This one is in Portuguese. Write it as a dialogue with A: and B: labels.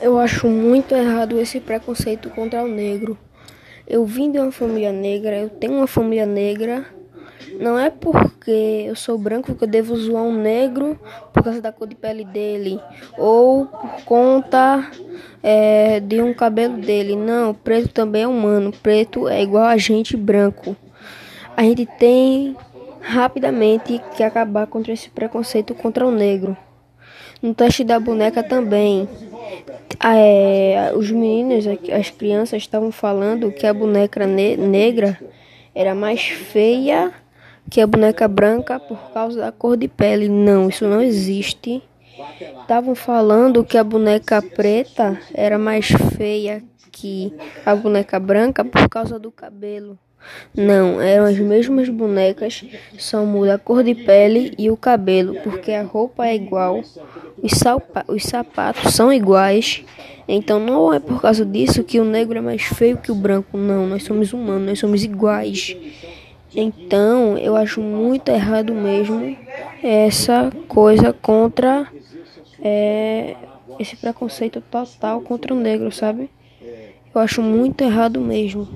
A: Eu acho muito errado esse preconceito contra o negro. Eu vim de uma família negra, eu tenho uma família negra. Não é porque eu sou branco que eu devo zoar um negro por causa da cor de pele dele ou por conta é, de um cabelo dele. Não, preto também é humano. Preto é igual a gente branco. A gente tem rapidamente que acabar contra esse preconceito contra o negro. No teste da boneca também. É, os meninos, as crianças estavam falando que a boneca ne negra era mais feia que a boneca branca por causa da cor de pele. Não, isso não existe. Estavam falando que a boneca preta era mais feia que a boneca branca por causa do cabelo. Não, eram as mesmas bonecas, só muda a cor de pele e o cabelo, porque a roupa é igual, os, os sapatos são iguais. Então não é por causa disso que o negro é mais feio que o branco, não. Nós somos humanos, nós somos iguais. Então eu acho muito errado mesmo essa coisa contra é, esse preconceito total contra o negro, sabe? Eu acho muito errado mesmo.